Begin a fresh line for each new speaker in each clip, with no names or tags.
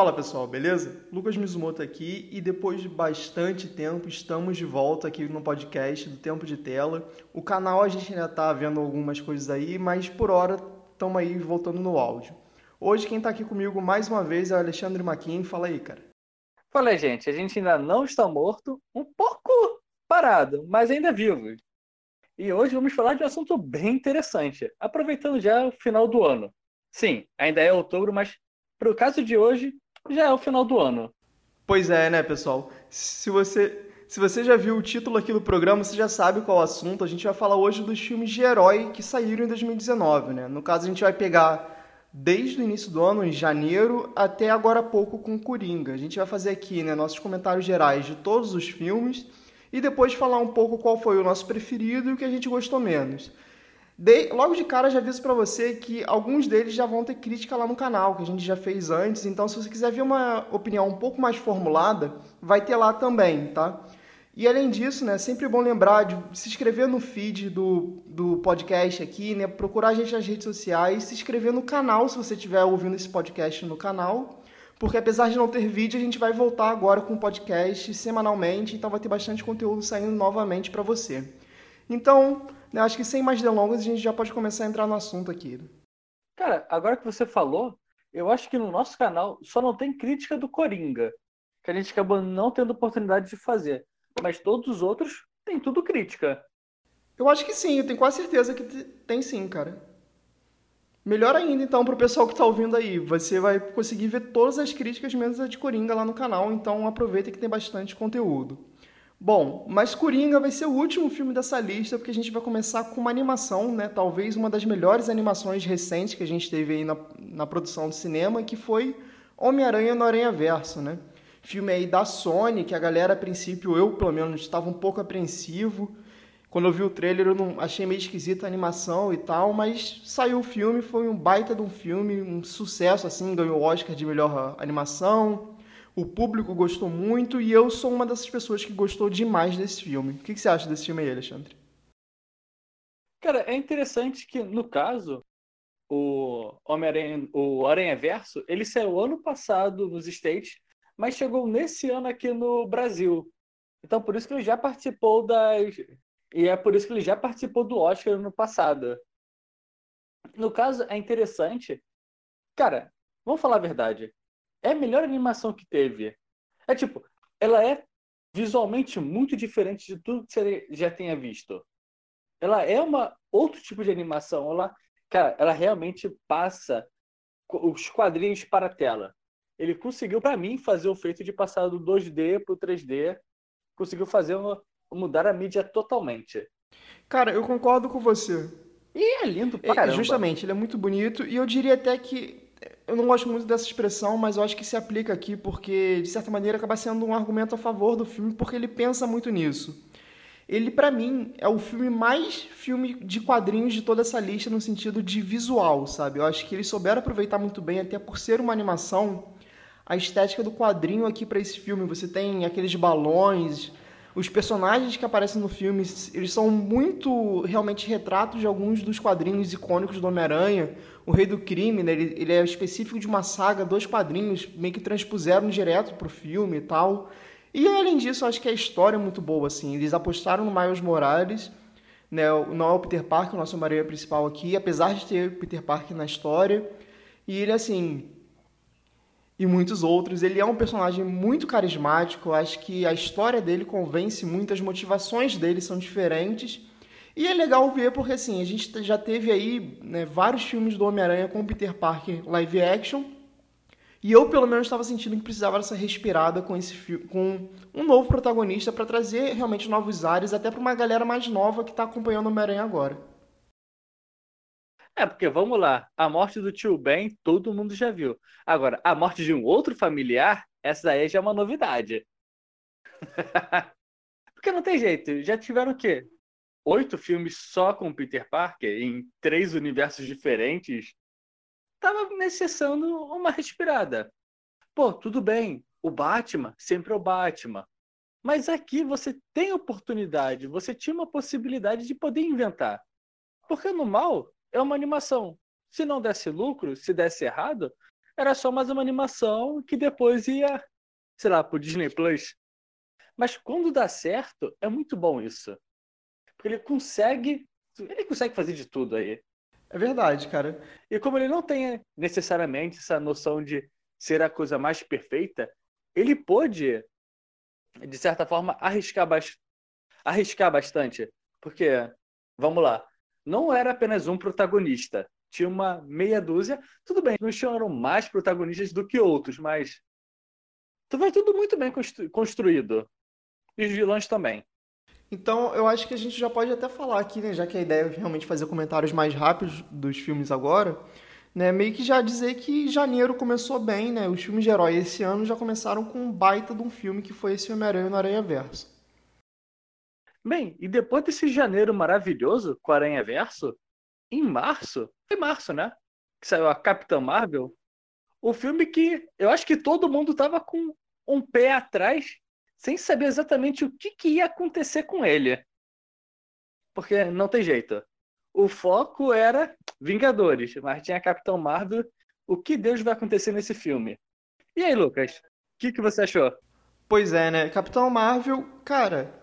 Fala pessoal, beleza? Lucas Mizumoto aqui e depois de bastante tempo estamos de volta aqui no podcast do Tempo de Tela. O canal a gente ainda está vendo algumas coisas aí, mas por hora estamos aí voltando no áudio. Hoje quem está aqui comigo mais uma vez é o Alexandre Maquin. Fala aí, cara.
Fala gente. A gente ainda não está morto, um pouco parado, mas ainda vivo. E hoje vamos falar de um assunto bem interessante, aproveitando já o final do ano. Sim, ainda é outubro, mas para o caso de hoje, já é o final do ano.
Pois é, né, pessoal? Se você, se você já viu o título aqui do programa, você já sabe qual é o assunto. A gente vai falar hoje dos filmes de herói que saíram em 2019, né? No caso, a gente vai pegar desde o início do ano, em janeiro, até agora há pouco com Coringa. A gente vai fazer aqui né, nossos comentários gerais de todos os filmes e depois falar um pouco qual foi o nosso preferido e o que a gente gostou menos. Logo de cara já aviso para você que alguns deles já vão ter crítica lá no canal, que a gente já fez antes, então se você quiser ver uma opinião um pouco mais formulada, vai ter lá também, tá? E além disso, né, sempre bom lembrar de se inscrever no feed do, do podcast aqui, né, procurar a gente nas redes sociais, se inscrever no canal se você estiver ouvindo esse podcast no canal, porque apesar de não ter vídeo, a gente vai voltar agora com o podcast semanalmente, então vai ter bastante conteúdo saindo novamente para você. Então, né, acho que sem mais delongas, a gente já pode começar a entrar no assunto aqui.
Cara, agora que você falou, eu acho que no nosso canal só não tem crítica do Coringa, que a gente acabou não tendo oportunidade de fazer. Mas todos os outros têm tudo crítica.
Eu acho que sim, eu tenho quase certeza que tem sim, cara. Melhor ainda, então, pro pessoal que tá ouvindo aí. Você vai conseguir ver todas as críticas, menos a de Coringa lá no canal, então aproveita que tem bastante conteúdo. Bom, mas Coringa vai ser o último filme dessa lista, porque a gente vai começar com uma animação, né? Talvez uma das melhores animações recentes que a gente teve aí na, na produção do cinema, que foi Homem-Aranha no Aranha Verso, né? Filme aí da Sony, que a galera, a princípio, eu pelo menos, estava um pouco apreensivo. Quando eu vi o trailer, eu não achei meio esquisita a animação e tal, mas saiu o filme, foi um baita de um filme, um sucesso, assim, ganhou o Oscar de melhor animação. O público gostou muito e eu sou uma dessas pessoas que gostou demais desse filme. O que, você acha desse filme aí, Alexandre?
Cara, é interessante que, no caso, o Homem-Aranha, o Aranha Verso, ele saiu ano passado nos States mas chegou nesse ano aqui no Brasil. Então, por isso que ele já participou das. E é por isso que ele já participou do Oscar no passado. No caso, é interessante. Cara, vamos falar a verdade. É a melhor animação que teve. É tipo, ela é visualmente muito diferente de tudo que você já tenha visto. Ela é uma outro tipo de animação. Ela, cara, ela realmente passa os quadrinhos para a tela ele conseguiu, para mim, fazer o feito de passar do 2D pro 3D. Conseguiu fazer uma, mudar a mídia totalmente.
Cara, eu concordo com você.
E é lindo pra é, caramba.
Justamente, ele é muito bonito. E eu diria até que. Eu não gosto muito dessa expressão, mas eu acho que se aplica aqui porque, de certa maneira, acaba sendo um argumento a favor do filme, porque ele pensa muito nisso. Ele, para mim, é o filme mais filme de quadrinhos de toda essa lista no sentido de visual, sabe? Eu acho que eles souberam aproveitar muito bem, até por ser uma animação a estética do quadrinho aqui para esse filme. Você tem aqueles balões, os personagens que aparecem no filme, eles são muito realmente retratos de alguns dos quadrinhos icônicos do Homem-Aranha. O Rei do Crime, né? ele, ele, é específico de uma saga, dois quadrinhos, meio que transpuseram direto pro filme e tal. E além disso, acho que a história é muito boa, assim. Eles apostaram no Miles Morales, né? não é o Peter Parker, o nosso Homem-Aranha principal aqui, apesar de ter Peter Parker na história. E ele, assim, e muitos outros. Ele é um personagem muito carismático, acho que a história dele convence muito, as motivações dele são diferentes. E é legal ver porque assim, a gente já teve aí né, vários filmes do Homem-Aranha com Peter Parker live action. E eu, pelo menos, estava sentindo que precisava dessa respirada com esse filme, com um novo protagonista para trazer realmente novos ares, até para uma galera mais nova que está acompanhando o Homem-Aranha agora.
É, porque vamos lá, a morte do tio Ben todo mundo já viu. Agora, a morte de um outro familiar, essa daí já é uma novidade. porque não tem jeito, já tiveram o quê? Oito filmes só com Peter Parker em três universos diferentes. Tava necessitando uma respirada. Pô, tudo bem, o Batman sempre é o Batman. Mas aqui você tem oportunidade, você tinha uma possibilidade de poder inventar. Porque no mal, é uma animação. Se não desse lucro, se desse errado, era só mais uma animação que depois ia, sei lá, pro Disney Plus. Mas quando dá certo, é muito bom isso. Porque ele consegue. Ele consegue fazer de tudo aí.
É verdade, cara.
E como ele não tem necessariamente essa noção de ser a coisa mais perfeita, ele pôde, de certa forma, arriscar, arriscar bastante. Porque, vamos lá, não era apenas um protagonista. Tinha uma meia dúzia. Tudo bem, não tinham mais protagonistas do que outros, mas. Vai tudo muito bem construído. E os vilões também.
Então, eu acho que a gente já pode até falar aqui, né, já que a ideia é realmente fazer comentários mais rápidos dos filmes agora, né, meio que já dizer que janeiro começou bem, né, os filmes de herói esse ano já começaram com um baita de um filme que foi esse Homem-Aranha no Aranha Verso.
Bem, e depois desse janeiro maravilhoso com Aranha Verso, em março, foi março, né, que saiu a Capitã Marvel, o filme que eu acho que todo mundo tava com um pé atrás sem saber exatamente o que, que ia acontecer com ele. Porque não tem jeito. O foco era Vingadores, mas tinha Capitão Marvel. O que Deus vai acontecer nesse filme? E aí, Lucas? O que, que você achou?
Pois é, né? Capitão Marvel, cara.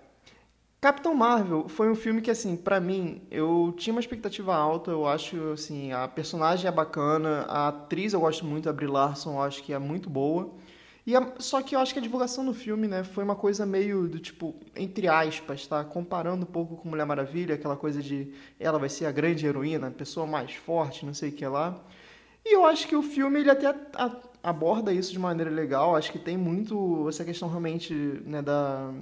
Capitão Marvel foi um filme que, assim, para mim, eu tinha uma expectativa alta. Eu acho, assim, a personagem é bacana, a atriz eu gosto muito, a Brie Larson, eu acho que é muito boa. E a, só que eu acho que a divulgação do filme, né, foi uma coisa meio do tipo, entre aspas, tá? Comparando um pouco com Mulher Maravilha, aquela coisa de ela vai ser a grande heroína, a pessoa mais forte, não sei o que lá. E eu acho que o filme ele até aborda isso de maneira legal. Acho que tem muito essa questão realmente, né, da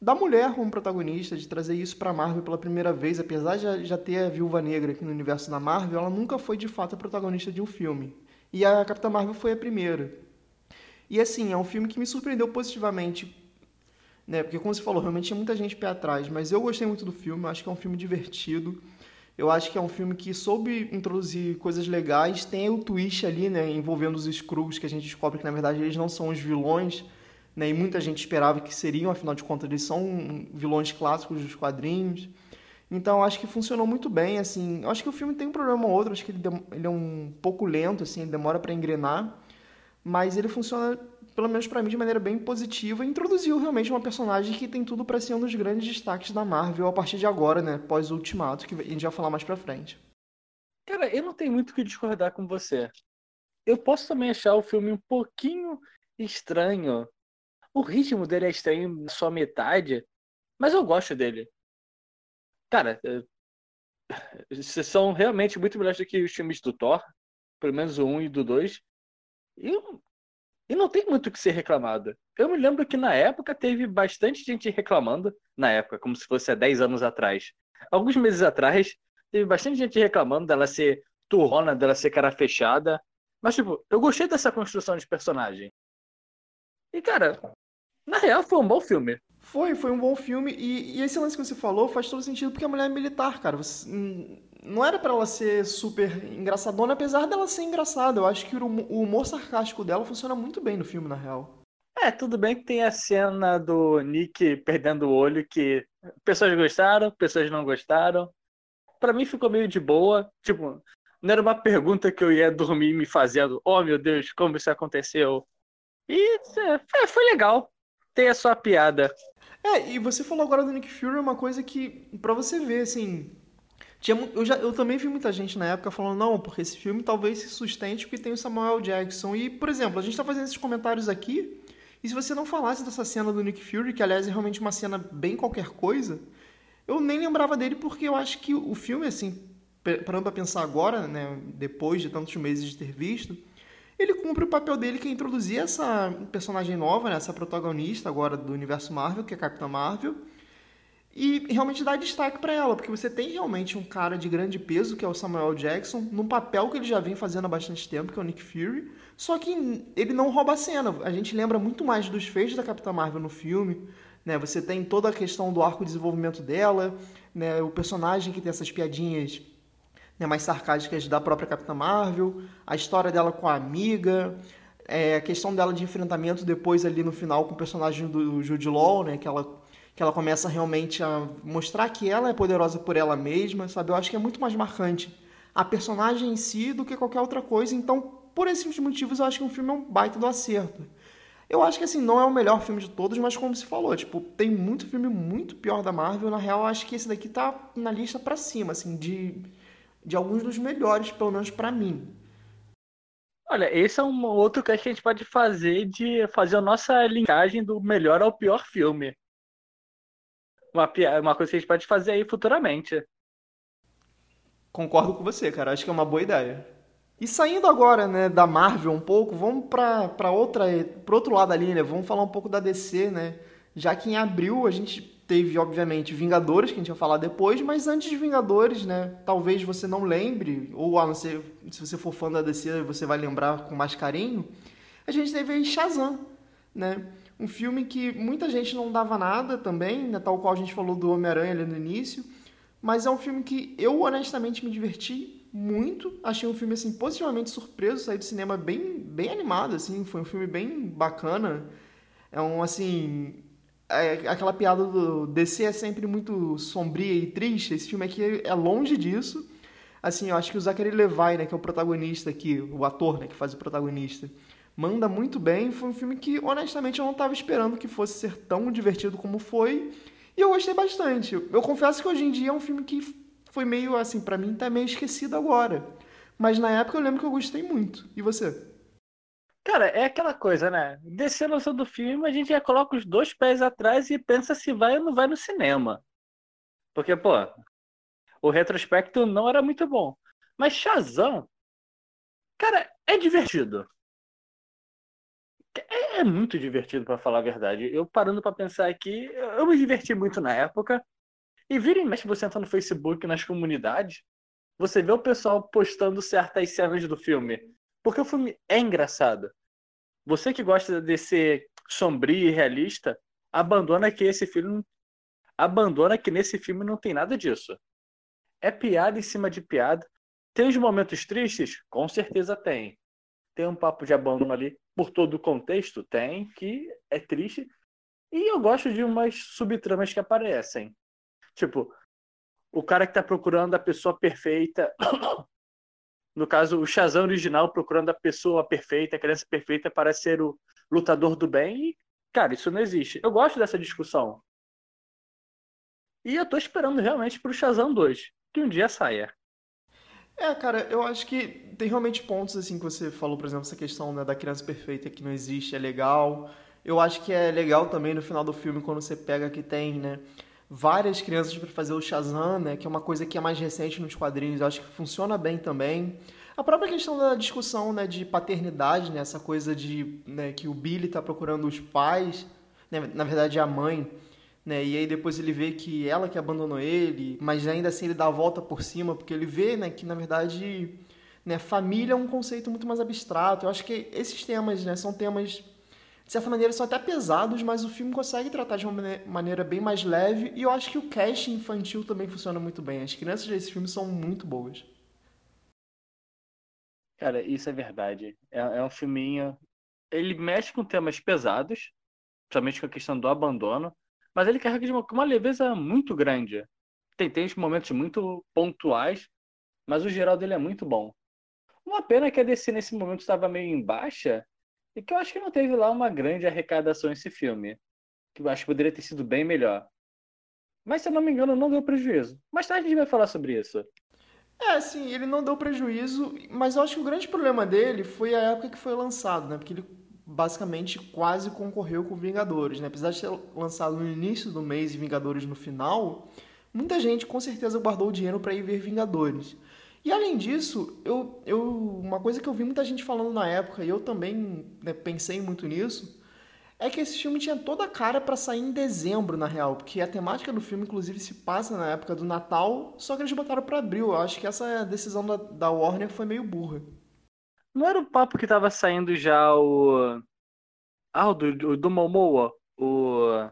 da mulher como protagonista, de trazer isso para Marvel pela primeira vez, apesar de já ter a Viúva Negra aqui no universo da Marvel, ela nunca foi de fato a protagonista de um filme. E a Capitã Marvel foi a primeira. E assim, é um filme que me surpreendeu positivamente. Né? Porque, como você falou, realmente tinha muita gente pé atrás. Mas eu gostei muito do filme, acho que é um filme divertido. Eu acho que é um filme que soube introduzir coisas legais. Tem o twist ali, né? Envolvendo os Skrulls, que a gente descobre que, na verdade, eles não são os vilões. Né? E muita gente esperava que seriam, afinal de contas, eles são vilões clássicos dos quadrinhos. Então, acho que funcionou muito bem, assim. Acho que o filme tem um problema ou outro, acho que ele, ele é um pouco lento, assim, ele demora para engrenar mas ele funciona, pelo menos para mim, de maneira bem positiva introduziu realmente uma personagem que tem tudo para ser um dos grandes destaques da Marvel a partir de agora, né? Pós Ultimato, que a gente vai falar mais pra frente.
Cara, eu não tenho muito o que discordar com você. Eu posso também achar o filme um pouquinho estranho. O ritmo dele é estranho na sua metade, mas eu gosto dele. Cara, são realmente muito melhores do que os filmes do Thor, pelo menos o 1 e do 2. E, e não tem muito o que ser reclamado. Eu me lembro que na época teve bastante gente reclamando, na época, como se fosse há 10 anos atrás. Alguns meses atrás, teve bastante gente reclamando dela ser turrona, dela ser cara fechada. Mas, tipo, eu gostei dessa construção de personagem. E, cara, na real foi um bom filme.
Foi, foi um bom filme. E, e esse lance que você falou faz todo sentido porque a mulher é militar, cara. Você, não era para ela ser super engraçadona, apesar dela ser engraçada. Eu acho que o humor sarcástico dela funciona muito bem no filme, na real.
É, tudo bem que tem a cena do Nick perdendo o olho que pessoas gostaram, pessoas não gostaram. Para mim ficou meio de boa. Tipo, não era uma pergunta que eu ia dormir me fazendo. Oh, meu Deus, como isso aconteceu? E é, foi legal. Tem a sua piada.
É, e você falou agora do Nick Fury, uma coisa que, para você ver, assim, tinha, eu, já, eu também vi muita gente na época falando, não, porque esse filme talvez se sustente porque tem o Samuel Jackson. E, por exemplo, a gente está fazendo esses comentários aqui, e se você não falasse dessa cena do Nick Fury, que aliás é realmente uma cena bem qualquer coisa, eu nem lembrava dele porque eu acho que o filme, assim, parando para pensar agora, né, depois de tantos meses de ter visto, ele cumpre o papel dele que é introduzir essa personagem nova, né, essa protagonista agora do universo Marvel, que é a Capitã Marvel, e realmente dá destaque para ela, porque você tem realmente um cara de grande peso, que é o Samuel Jackson, num papel que ele já vem fazendo há bastante tempo, que é o Nick Fury, só que ele não rouba a cena. A gente lembra muito mais dos feitos da Capitã Marvel no filme, né? Você tem toda a questão do arco de desenvolvimento dela, né? O personagem que tem essas piadinhas né, mais sarcásticas da própria Capitã Marvel, a história dela com a amiga, é, a questão dela de enfrentamento depois ali no final com o personagem do Jude Law, né? Que ela que ela começa realmente a mostrar que ela é poderosa por ela mesma, sabe? Eu acho que é muito mais marcante a personagem em si do que qualquer outra coisa. Então, por esses motivos, eu acho que um filme é um baita do acerto. Eu acho que assim, não é o melhor filme de todos, mas como se falou, tipo, tem muito filme muito pior da Marvel. Na real, eu acho que esse daqui tá na lista pra cima, assim, de, de alguns dos melhores, pelo menos para mim.
Olha, esse é um outro que a gente pode fazer de fazer a nossa linkagem do melhor ao pior filme. Uma, uma coisa que a gente pode fazer aí futuramente.
Concordo com você, cara. Acho que é uma boa ideia. E saindo agora, né, da Marvel um pouco, vamos para outra, pro outro lado ali, né? Vamos falar um pouco da DC, né? Já que em abril a gente teve, obviamente, Vingadores, que a gente vai falar depois, mas antes de Vingadores, né? Talvez você não lembre, ou a não ser, se você for fã da DC, você vai lembrar com mais carinho. A gente teve Shazam, né? Um filme que muita gente não dava nada também, né? Tal qual a gente falou do Homem-Aranha ali no início. Mas é um filme que eu honestamente me diverti muito. Achei um filme assim positivamente surpreso, saí do cinema bem bem animado assim, foi um filme bem bacana. É um assim, aquela piada do DC é sempre muito sombria e triste. Esse filme aqui é longe disso. Assim, eu acho que o Zachary Levi, né, que é o protagonista aqui, o ator, né, que faz o protagonista, manda muito bem. Foi um filme que, honestamente, eu não estava esperando que fosse ser tão divertido como foi. E eu gostei bastante. Eu confesso que hoje em dia é um filme que foi meio assim, para mim tá meio esquecido agora. Mas na época eu lembro que eu gostei muito. E você?
Cara, é aquela coisa, né? Descer lançando do filme, a gente já coloca os dois pés atrás e pensa se vai ou não vai no cinema. Porque, pô, o retrospecto não era muito bom. Mas Shazam, cara, é divertido. É, é muito divertido, para falar a verdade. Eu parando para pensar aqui, eu me diverti muito na época. E vira e mexe, você entra no Facebook, nas comunidades, você vê o pessoal postando certas cenas do filme. Porque o filme é engraçado. Você que gosta de ser sombrio e realista, abandona que esse filme abandona que nesse filme não tem nada disso. É piada em cima de piada. Tem os momentos tristes? Com certeza tem. Tem um papo de abandono ali por todo o contexto? Tem, que é triste. E eu gosto de umas subtramas que aparecem. Tipo, o cara que tá procurando a pessoa perfeita no caso, o Shazam original procurando a pessoa perfeita, a criança perfeita para ser o lutador do bem. E, cara, isso não existe. Eu gosto dessa discussão. E eu tô esperando realmente pro Shazam 2, que um dia saia.
É, cara, eu acho que tem realmente pontos assim que você falou, por exemplo, essa questão né, da criança perfeita que não existe, é legal. Eu acho que é legal também no final do filme quando você pega que tem, né, várias crianças para fazer o Shazam, né, que é uma coisa que é mais recente nos quadrinhos, eu acho que funciona bem também. A própria questão da discussão né, de paternidade, né, essa coisa de né, que o Billy está procurando os pais, né, na verdade a mãe, né, e aí depois ele vê que ela que abandonou ele, mas ainda assim ele dá a volta por cima, porque ele vê né, que na verdade né, família é um conceito muito mais abstrato. Eu acho que esses temas né, são temas de certa maneira, são até pesados, mas o filme consegue tratar de uma maneira bem mais leve. E eu acho que o cast infantil também funciona muito bem. As crianças desse filme são muito boas.
Cara, isso é verdade. É, é um filminho. Ele mexe com temas pesados, principalmente com a questão do abandono, mas ele carrega de uma, uma leveza muito grande. Tem, tem momentos muito pontuais, mas o geral dele é muito bom. Uma pena que a DC nesse momento estava meio em baixa, e que eu acho que não teve lá uma grande arrecadação esse filme. Que eu acho que poderia ter sido bem melhor. Mas, se eu não me engano, não deu prejuízo. Mais tarde a gente vai falar sobre isso.
É, sim, ele não deu prejuízo, mas eu acho que o grande problema dele foi a época que foi lançado, né? Porque ele basicamente quase concorreu com Vingadores, né? Apesar de ser lançado no início do mês e Vingadores no final, muita gente com certeza guardou o dinheiro para ir ver Vingadores. E além disso, eu, eu, uma coisa que eu vi muita gente falando na época, e eu também né, pensei muito nisso, é que esse filme tinha toda a cara para sair em dezembro, na real, porque a temática do filme, inclusive, se passa na época do Natal, só que eles botaram para abril. Eu acho que essa decisão da, da Warner foi meio burra.
Não era o papo que tava saindo já o. Ah, o do, do Momoa? O.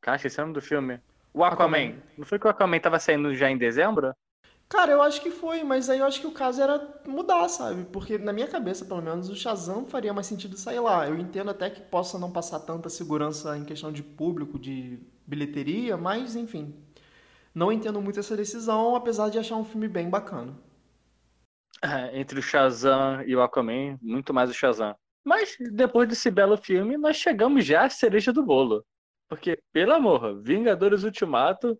Cara, esse é o nome do filme. O Aquaman. Aquaman. Não foi que o Aquaman tava saindo já em dezembro?
Cara, eu acho que foi, mas aí eu acho que o caso era mudar, sabe? Porque na minha cabeça, pelo menos, o Shazam faria mais sentido sair lá. Eu entendo até que possa não passar tanta segurança em questão de público, de bilheteria, mas enfim. Não entendo muito essa decisão, apesar de achar um filme bem bacana.
É, entre o Shazam e o Aquaman, muito mais o Shazam. Mas depois desse belo filme, nós chegamos já à cereja do bolo. Porque, pelo amor, Vingadores Ultimato,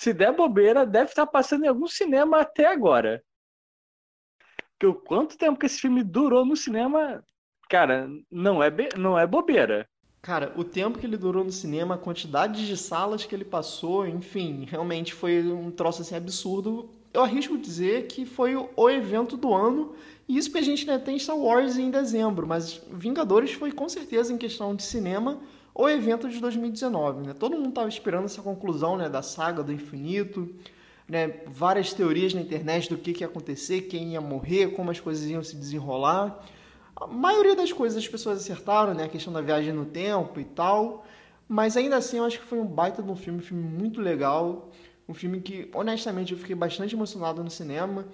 se der bobeira, deve estar passando em algum cinema até agora. Porque o quanto tempo que esse filme durou no cinema, cara, não é, não é bobeira.
Cara, o tempo que ele durou no cinema, a quantidade de salas que ele passou, enfim, realmente foi um troço assim absurdo. Eu arrisco dizer que foi o evento do ano, e isso que a gente né, tem Star Wars em dezembro, mas Vingadores foi com certeza em questão de cinema o evento de 2019. Né? Todo mundo estava esperando essa conclusão né, da saga do infinito, né, várias teorias na internet do que, que ia acontecer, quem ia morrer, como as coisas iam se desenrolar. A maioria das coisas as pessoas acertaram, né? A questão da viagem no tempo e tal. Mas ainda assim, eu acho que foi um baita de um filme, um filme muito legal. Um filme que, honestamente, eu fiquei bastante emocionado no cinema.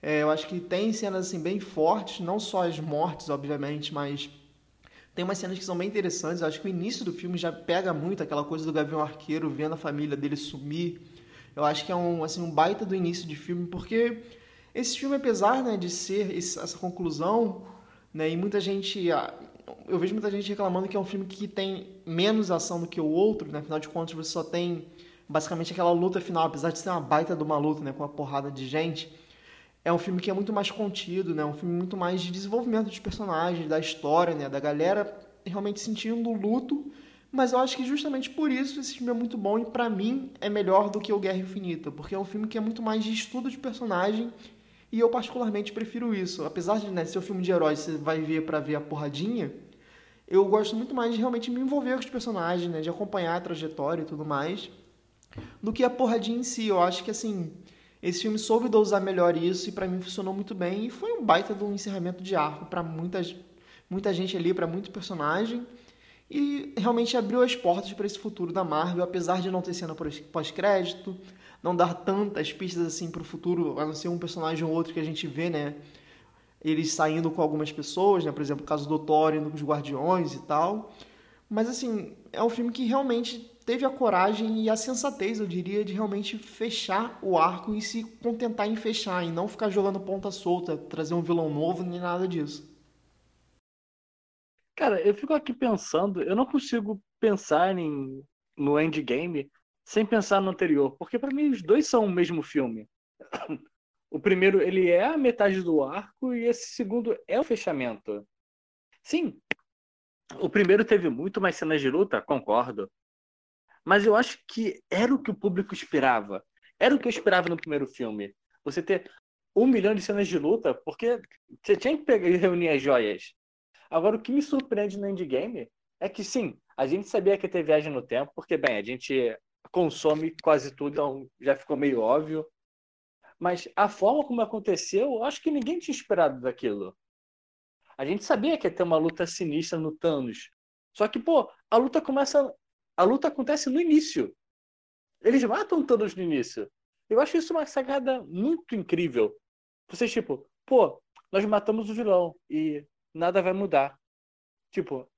É, eu acho que tem cenas assim bem fortes, não só as mortes, obviamente, mas tem umas cenas que são bem interessantes. Eu acho que o início do filme já pega muito aquela coisa do Gavião Arqueiro vendo a família dele sumir. Eu acho que é um, assim, um baita do início de filme, porque esse filme, apesar né, de ser essa conclusão, né? E muita gente. Ah, eu vejo muita gente reclamando que é um filme que tem menos ação do que o outro, né? Afinal de contas, você só tem basicamente aquela luta final, apesar de ser uma baita de uma luta, né? Com uma porrada de gente. É um filme que é muito mais contido, né? Um filme muito mais de desenvolvimento dos personagens, da história, né? Da galera realmente sentindo o luto. Mas eu acho que justamente por isso esse filme é muito bom e para mim é melhor do que o Guerra Infinita, porque é um filme que é muito mais de estudo de personagem e eu particularmente prefiro isso. Apesar de né, ser um filme de heróis, você vai ver para ver a porradinha, eu gosto muito mais de realmente me envolver com os personagens, né, de acompanhar a trajetória e tudo mais, do que a porradinha em si. Eu acho que assim, esse filme soube dosar melhor isso e para mim funcionou muito bem e foi um baita de um encerramento de arco para muita, muita gente ali, para muito personagem. E realmente abriu as portas para esse futuro da Marvel, apesar de não ter cena pós-crédito, não dar tantas pistas assim para o futuro, a não ser um personagem ou outro que a gente vê, né? Eles saindo com algumas pessoas, né? Por exemplo, o caso do Thor indo com os Guardiões e tal. Mas assim, é um filme que realmente teve a coragem e a sensatez, eu diria, de realmente fechar o arco e se contentar em fechar, e não ficar jogando ponta solta, trazer um vilão novo, nem nada disso.
Cara, eu fico aqui pensando, eu não consigo pensar em, no endgame sem pensar no anterior, porque para mim os dois são o mesmo filme. O primeiro, ele é a metade do arco e esse segundo é o fechamento. Sim, o primeiro teve muito mais cenas de luta, concordo. Mas eu acho que era o que o público esperava. Era o que eu esperava no primeiro filme. Você ter um milhão de cenas de luta, porque você tinha que pegar e reunir as joias. Agora, o que me surpreende no endgame é que, sim, a gente sabia que ia ter viagem no tempo, porque, bem, a gente consome quase tudo, então já ficou meio óbvio. Mas a forma como aconteceu, acho que ninguém tinha esperado daquilo. A gente sabia que ia ter uma luta sinistra no Thanos. Só que, pô, a luta começa. A luta acontece no início. Eles matam Thanos no início. Eu acho isso uma sagada muito incrível. Vocês, tipo, pô, nós matamos o vilão e nada vai mudar. Tipo,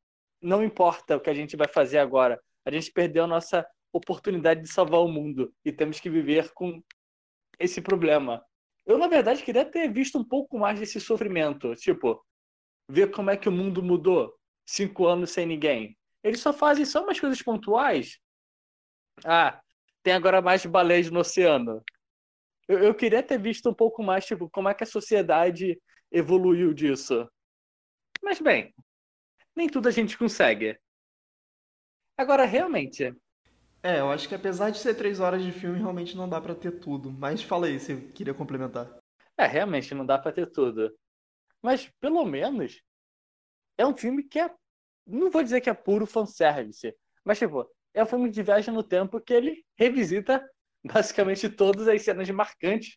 não importa o que a gente vai fazer agora. A gente perdeu a nossa oportunidade de salvar o mundo e temos que viver com esse problema. Eu, na verdade, queria ter visto um pouco mais desse sofrimento. Tipo, ver como é que o mundo mudou cinco anos sem ninguém. Eles só fazem só umas coisas pontuais. Ah, tem agora mais baleias no oceano. Eu, eu queria ter visto um pouco mais, tipo, como é que a sociedade evoluiu disso. Mas, bem, nem tudo a gente consegue. Agora, realmente,
é, eu acho que apesar de ser três horas de filme, realmente não dá para ter tudo. Mas fala aí, você queria complementar.
É, realmente não dá para ter tudo. Mas, pelo menos, é um filme que é. Não vou dizer que é puro fanservice, mas, tipo, é um filme de viagem no tempo que ele revisita basicamente todas as cenas marcantes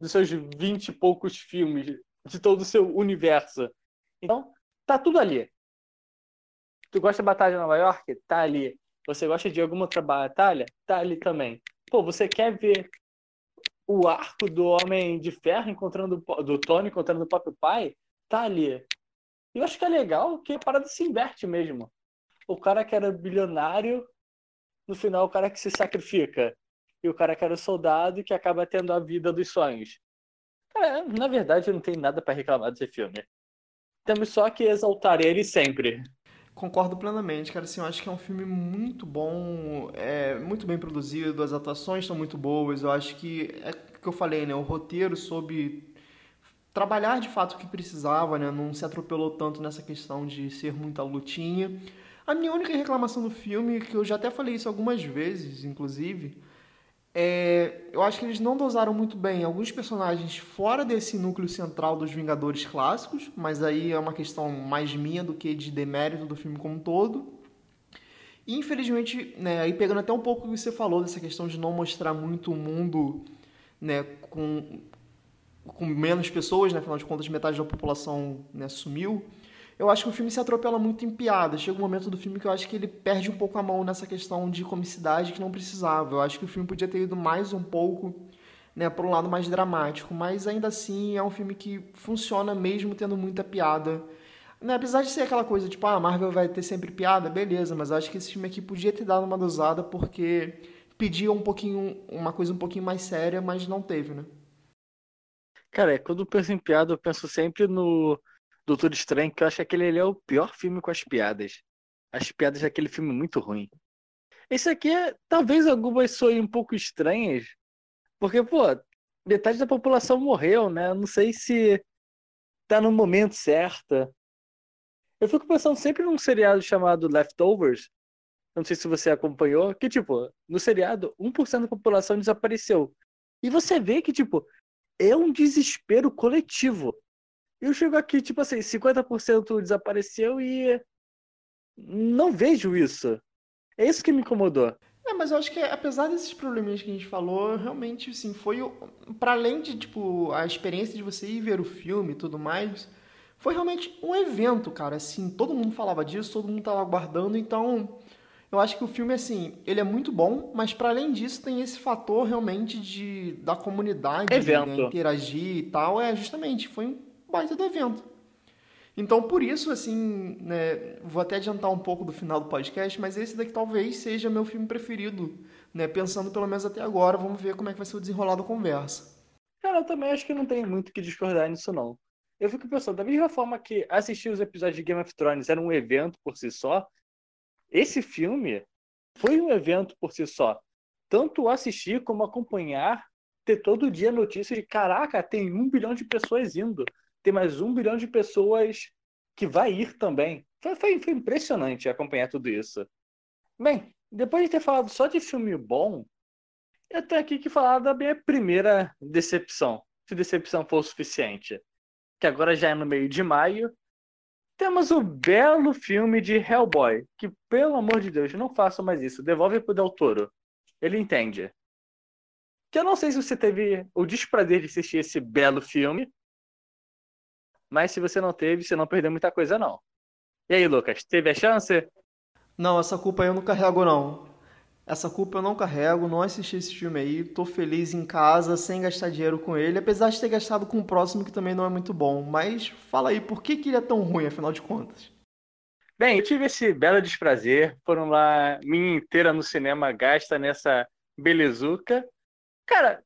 dos seus vinte e poucos filmes, de todo o seu universo. Então, tá tudo ali. Tu gosta da Batalha de Nova York? Tá ali. Você gosta de alguma outra batalha? Tá ali também. Pô, você quer ver o arco do Homem de Ferro encontrando do Tony encontrando o próprio pai? Tá ali. Eu acho que é legal que a parada se inverte mesmo. O cara que era bilionário, no final o cara que se sacrifica. e o cara que era soldado que acaba tendo a vida dos sonhos. Na verdade, não tenho nada para reclamar desse filme. Temos só que exaltar ele sempre.
Concordo plenamente, cara. Assim, eu acho que é um filme muito bom, é muito bem produzido, as atuações estão muito boas. Eu acho que é o que eu falei, né? O roteiro soube trabalhar de fato o que precisava, né? Não se atropelou tanto nessa questão de ser muita lutinha. A minha única reclamação do filme, que eu já até falei isso algumas vezes, inclusive, é, eu acho que eles não dosaram muito bem alguns personagens fora desse núcleo central dos Vingadores clássicos, mas aí é uma questão mais minha do que de demérito do filme como um todo. E, infelizmente, né, aí pegando até um pouco o que você falou dessa questão de não mostrar muito o mundo né, com, com menos pessoas, né, afinal de contas metade da população né, sumiu eu acho que o filme se atropela muito em piadas. Chega um momento do filme que eu acho que ele perde um pouco a mão nessa questão de comicidade que não precisava. Eu acho que o filme podia ter ido mais um pouco né, para um lado mais dramático, mas ainda assim é um filme que funciona mesmo tendo muita piada. Né, apesar de ser aquela coisa tipo, ah, a Marvel vai ter sempre piada, beleza, mas eu acho que esse filme aqui podia ter dado uma dosada porque pedia um pouquinho, uma coisa um pouquinho mais séria, mas não teve, né?
Cara, quando eu penso em piada, eu penso sempre no Doutor Estranho, que eu acho que aquele é o pior filme com as piadas. As piadas daquele filme muito ruim. Esse aqui é, talvez algumas soem um pouco estranhas, porque, pô, metade da população morreu, né? Não sei se tá no momento certo. Eu fico pensando sempre num seriado chamado Leftovers. Não sei se você acompanhou, que, tipo, no seriado, 1% da população desapareceu. E você vê que, tipo, é um desespero coletivo. Eu chego aqui, tipo assim, 50% desapareceu e não vejo isso. É isso que me incomodou.
É, mas eu acho que apesar desses probleminhas que a gente falou, realmente, assim, foi para além de, tipo, a experiência de você ir ver o filme e tudo mais, foi realmente um evento, cara, assim, todo mundo falava disso, todo mundo tava aguardando, então eu acho que o filme, assim, ele é muito bom, mas para além disso tem esse fator realmente de da comunidade
né,
interagir e tal, é justamente, foi um baita do evento. Então, por isso, assim, né, vou até adiantar um pouco do final do podcast, mas esse daqui talvez seja meu filme preferido, né, pensando pelo menos até agora, vamos ver como é que vai ser o desenrolar da conversa.
Cara, eu também acho que não tem muito que discordar nisso, não. Eu fico pensando, da mesma forma que assistir os episódios de Game of Thrones era um evento por si só, esse filme foi um evento por si só. Tanto assistir como acompanhar, ter todo dia notícia de caraca, tem um bilhão de pessoas indo tem mais um bilhão de pessoas que vai ir também. Foi, foi, foi impressionante acompanhar tudo isso. Bem, depois de ter falado só de filme bom, eu tenho aqui que falar da minha primeira decepção, se decepção for o suficiente. Que agora já é no meio de maio, temos o belo filme de Hellboy, que, pelo amor de Deus, não façam mais isso. Devolve pro Del Toro. Ele entende. Que eu não sei se você teve o desprazer de assistir esse belo filme, mas se você não teve, você não perdeu muita coisa, não. E aí, Lucas, teve a chance?
Não, essa culpa eu não carrego, não. Essa culpa eu não carrego, não assisti esse filme aí, tô feliz em casa, sem gastar dinheiro com ele, apesar de ter gastado com o próximo que também não é muito bom. Mas fala aí, por que, que ele é tão ruim, afinal de contas?
Bem, eu tive esse belo desprazer, foram lá minha inteira no cinema gasta nessa belezuca. Cara,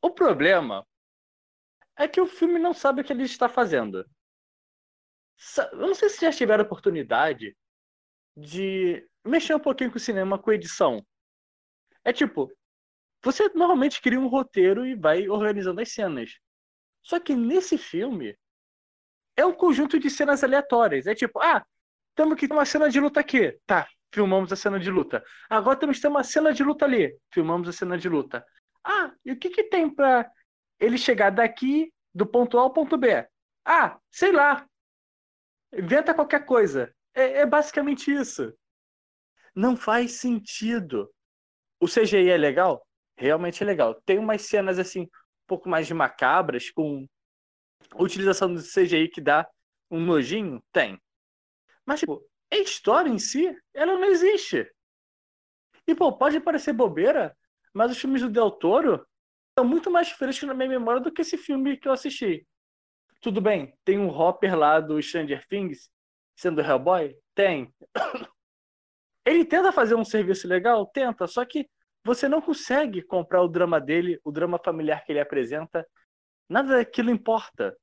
o problema é que o filme não sabe o que ele está fazendo. Eu não sei se já tiveram oportunidade de mexer um pouquinho com o cinema com edição. É tipo, você normalmente cria um roteiro e vai organizando as cenas. Só que nesse filme é um conjunto de cenas aleatórias. É tipo, ah, temos que ter uma cena de luta aqui. Tá, filmamos a cena de luta. Agora temos que ter uma cena de luta ali. Filmamos a cena de luta. Ah, e o que que tem pra ele chegar daqui do ponto A ao ponto B. Ah, sei lá. Inventa qualquer coisa. É, é basicamente isso. Não faz sentido. O CGI é legal? Realmente é legal. Tem umas cenas assim, um pouco mais de macabras, com utilização do CGI que dá um nojinho? Tem. Mas, tipo, a história em si, ela não existe. E, pô, pode parecer bobeira, mas os filmes do Del Toro estão muito mais frescos na minha memória do que esse filme que eu assisti. Tudo bem, tem um Hopper lá do Stranger Things, sendo Hellboy? Tem. Ele tenta fazer um serviço legal? Tenta, só que você não consegue comprar o drama dele, o drama familiar que ele apresenta. Nada daquilo importa.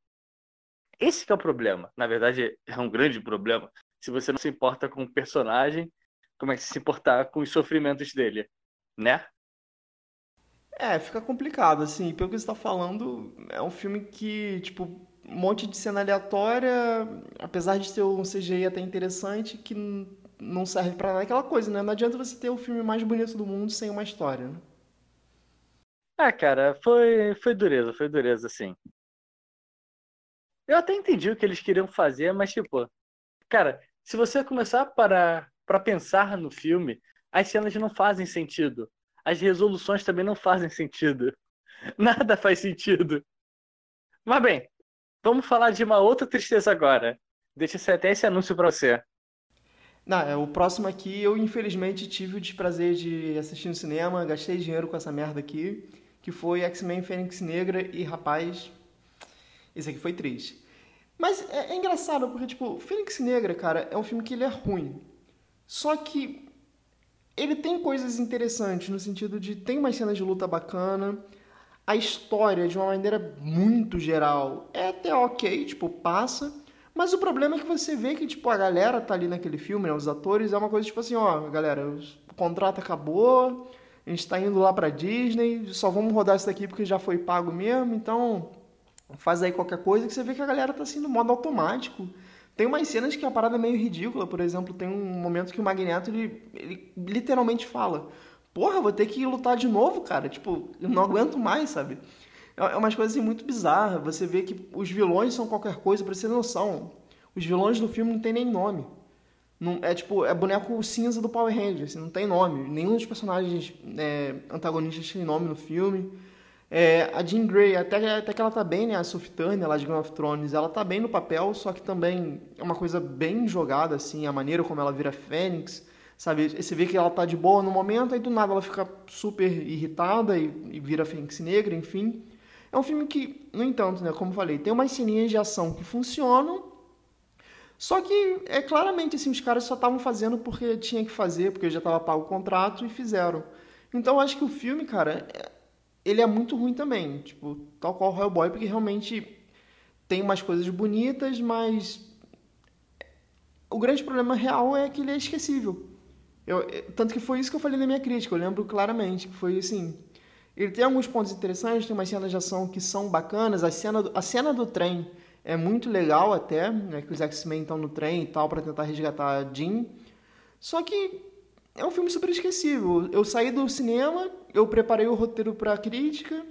Esse é o problema. Na verdade, é um grande problema. Se você não se importa com o personagem, como é que se importar com os sofrimentos dele, né?
É, fica complicado, assim. Pelo que você está falando, é um filme que, tipo, um monte de cena aleatória, apesar de ter um CGI até interessante, que não serve para nada. Aquela coisa, né? Não adianta você ter o filme mais bonito do mundo sem uma história, né?
Ah, cara, foi, foi dureza, foi dureza, assim. Eu até entendi o que eles queriam fazer, mas, tipo, cara, se você começar para, para pensar no filme, as cenas não fazem sentido. As resoluções também não fazem sentido. Nada faz sentido. Mas bem, vamos falar de uma outra tristeza agora. Deixa até esse anúncio para você.
Não, é, o próximo aqui eu infelizmente tive o desprazer de assistir no cinema, gastei dinheiro com essa merda aqui, que foi X-Men Fênix Negra e rapaz, esse aqui foi triste. Mas é, é, engraçado porque tipo, Fênix Negra, cara, é um filme que ele é ruim. Só que ele tem coisas interessantes no sentido de tem umas cenas de luta bacana, a história de uma maneira muito geral é até ok, tipo, passa. Mas o problema é que você vê que, tipo, a galera tá ali naquele filme, né? Os atores, é uma coisa tipo assim, ó, galera, o contrato acabou, a gente tá indo lá pra Disney, só vamos rodar isso daqui porque já foi pago mesmo, então faz aí qualquer coisa que você vê que a galera tá assim no modo automático. Tem umas cenas que a parada é meio ridícula, por exemplo, tem um momento que o Magneto, ele, ele literalmente fala, porra, vou ter que lutar de novo, cara, tipo, não aguento mais, sabe? É umas coisas assim, muito bizarras. Você vê que os vilões são qualquer coisa, pra você ter noção. Os vilões do filme não tem nem nome. Não, é tipo, é boneco cinza do Power Rangers, assim, não tem nome. Nenhum dos personagens é, antagonistas tem nome no filme. É, a Jean Grey, até, até que ela tá bem, né? A Sophie Turner lá de Game of Thrones, ela tá bem no papel, só que também é uma coisa bem jogada, assim, a maneira como ela vira Fênix, sabe? Você vê que ela tá de boa no momento, aí do nada ela fica super irritada e, e vira Fênix Negra, enfim. É um filme que, no entanto, né, como falei, tem umas ceninhas de ação que funcionam, só que é claramente assim, os caras só estavam fazendo porque tinha que fazer, porque já estava pago o contrato e fizeram. Então eu acho que o filme, cara, é, ele é muito ruim também, tipo, tal qual o Hellboy, porque realmente tem umas coisas bonitas, mas o grande problema real é que ele é esquecível. Eu, tanto que foi isso que eu falei na minha crítica, eu lembro claramente, que foi assim, ele tem alguns pontos interessantes, tem umas cenas de ação que são bacanas. A cena do, a cena do trem é muito legal até, né, que os X-Men estão no trem e tal para tentar resgatar a Jean. Só que é um filme super esquecível. Eu saí do cinema, eu preparei o roteiro para crítica,